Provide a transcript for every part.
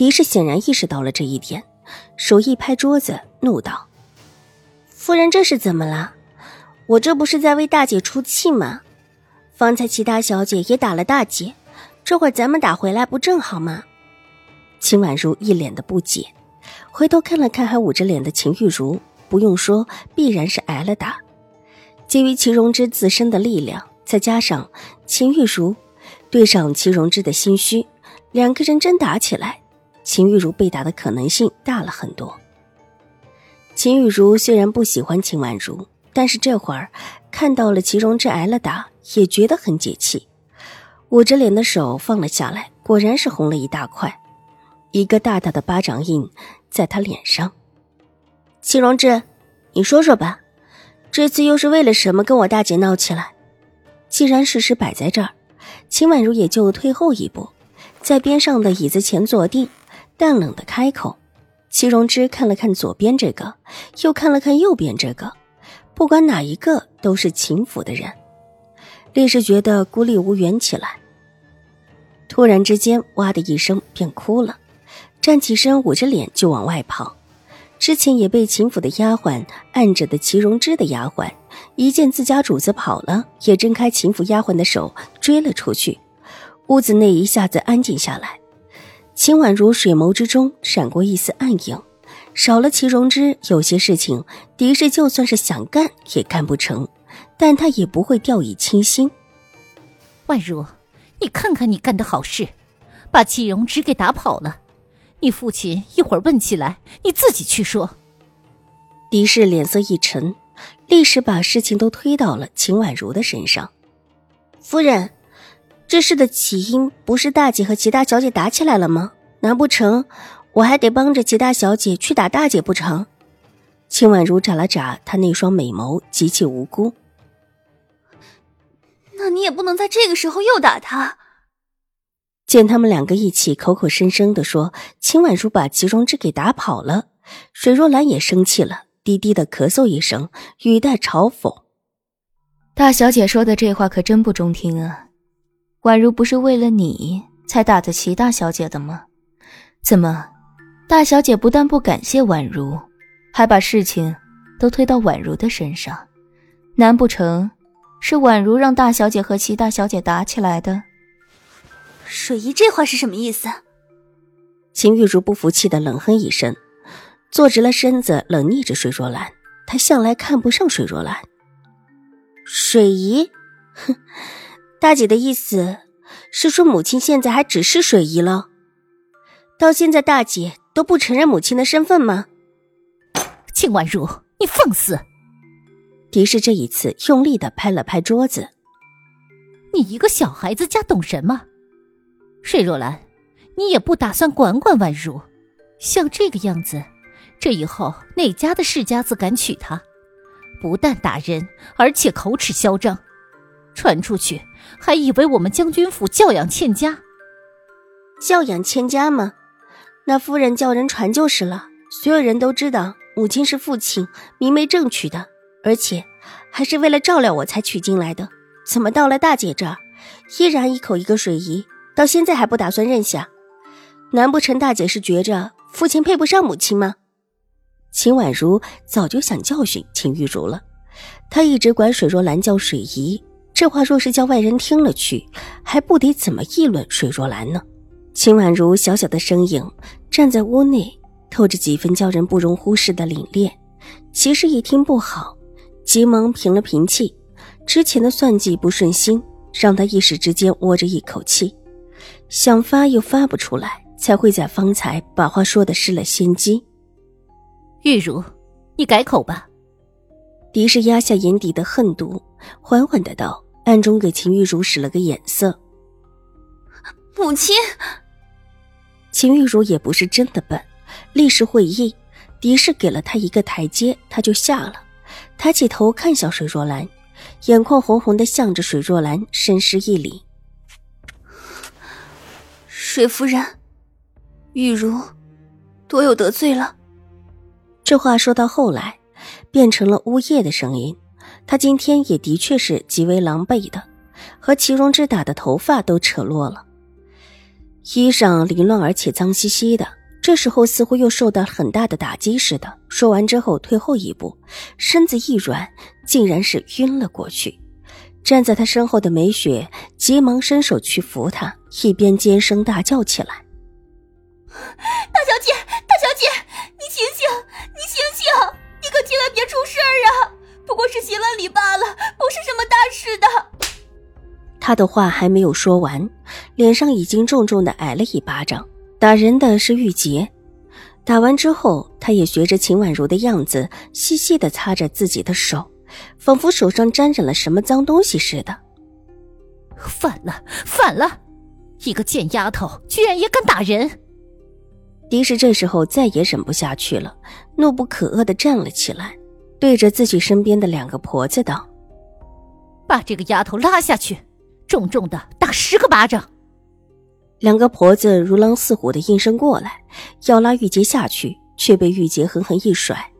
狄氏显然意识到了这一点，手一拍桌子，怒道：“夫人，这是怎么了？我这不是在为大姐出气吗？方才其他小姐也打了大姐，这会儿咱们打回来不正好吗？”秦婉如一脸的不解，回头看了看还捂着脸的秦玉茹，不用说，必然是挨了打。基于齐荣之自身的力量，再加上秦玉茹对上齐荣之的心虚，两个人真打起来。秦玉茹被打的可能性大了很多。秦玉茹虽然不喜欢秦婉如，但是这会儿看到了齐荣志挨了打，也觉得很解气，捂着脸的手放了下来，果然是红了一大块，一个大大的巴掌印在他脸上。齐荣志，你说说吧，这次又是为了什么跟我大姐闹起来？既然事实摆在这儿，秦婉如也就退后一步，在边上的椅子前坐定。淡冷的开口，齐荣之看了看左边这个，又看了看右边这个，不管哪一个都是秦府的人，立时觉得孤立无援起来。突然之间，哇的一声便哭了，站起身捂着脸就往外跑。之前也被秦府的丫鬟按着的齐荣之的丫鬟，一见自家主子跑了，也挣开秦府丫鬟的手追了出去。屋子内一下子安静下来。秦婉如水眸之中闪过一丝暗影，少了齐荣之，有些事情狄氏就算是想干也干不成，但他也不会掉以轻心。婉如，你看看你干的好事，把齐荣之给打跑了。你父亲一会儿问起来，你自己去说。狄氏脸色一沉，立时把事情都推到了秦婉如的身上。夫人。这事的起因不是大姐和齐大小姐打起来了吗？难不成我还得帮着齐大小姐去打大姐不成？秦婉如眨了眨她那双美眸，极其无辜。那你也不能在这个时候又打他。见他们两个一起口口声声的说秦婉如把齐荣之给打跑了，水若兰也生气了，低低的咳嗽一声，语带嘲讽：“大小姐说的这话可真不中听啊。”宛如不是为了你才打的齐大小姐的吗？怎么，大小姐不但不感谢宛如，还把事情都推到宛如的身上？难不成是宛如让大小姐和齐大小姐打起来的？水姨这话是什么意思？秦玉茹不服气的冷哼一声，坐直了身子，冷睨着水若兰。她向来看不上水若兰。水姨，哼。大姐的意思是说，母亲现在还只是水姨了。到现在，大姐都不承认母亲的身份吗？秦婉如，你放肆！狄氏这一次用力的拍了拍桌子。你一个小孩子家懂什么？水若兰，你也不打算管管婉如？像这个样子，这以后哪家的世家子敢娶她？不但打人，而且口齿嚣张。传出去，还以为我们将军府教养欠佳。教养欠佳吗？那夫人叫人传就是了。所有人都知道母亲是父亲明媒正娶的，而且还是为了照料我才娶进来的。怎么到了大姐这儿，依然一口一个水姨，到现在还不打算认下？难不成大姐是觉着父亲配不上母亲吗？秦婉如早就想教训秦玉茹了，她一直管水若兰叫水姨。这话若是叫外人听了去，还不得怎么议论水若兰呢？秦婉如小小的身影站在屋内，透着几分叫人不容忽视的凛冽。其实一听不好，急忙平了平气。之前的算计不顺心，让他一时之间窝着一口气，想发又发不出来，才会在方才把话说的失了先机。玉茹，你改口吧。狄氏压下眼底的恨毒，缓缓的道。暗中给秦玉茹使了个眼色。母亲，秦玉茹也不是真的笨，立时会意，狄氏给了他一个台阶，他就下了，抬起头看向水若兰，眼眶红红的，向着水若兰深施一礼：“水夫人，玉茹多有得罪了。”这话说到后来，变成了呜咽的声音。他今天也的确是极为狼狈的，和祁荣之打的头发都扯落了，衣裳凌乱而且脏兮兮的。这时候似乎又受到很大的打击似的。说完之后，退后一步，身子一软，竟然是晕了过去。站在他身后的梅雪急忙伸手去扶他，一边尖声大叫起来：“大小姐，大小姐，你醒醒，你醒醒，你可千万别出事儿啊！”不过是洗了礼罢了，不是什么大事的。他的话还没有说完，脸上已经重重的挨了一巴掌。打人的是玉洁，打完之后，他也学着秦婉如的样子，细细的擦着自己的手，仿佛手上沾染了什么脏东西似的。反了，反了！一个贱丫头，居然也敢打人！狄氏这时候再也忍不下去了，怒不可遏的站了起来。对着自己身边的两个婆子道：“把这个丫头拉下去，重重的打十个巴掌。”两个婆子如狼似虎的应声过来，要拉玉洁下去，却被玉洁狠狠一甩。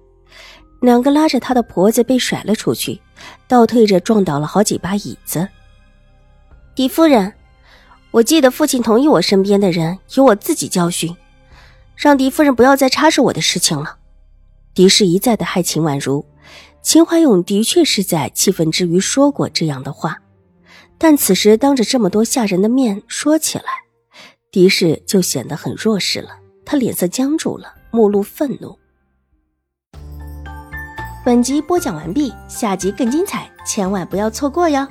两个拉着她的婆子被甩了出去，倒退着撞倒了好几把椅子。狄夫人，我记得父亲同意我身边的人由我自己教训，让狄夫人不要再插手我的事情了。狄氏一再的害秦婉如。秦怀勇的确是在气愤之余说过这样的话，但此时当着这么多下人的面说起来，狄氏就显得很弱势了。他脸色僵住了，目露愤怒。本集播讲完毕，下集更精彩，千万不要错过哟。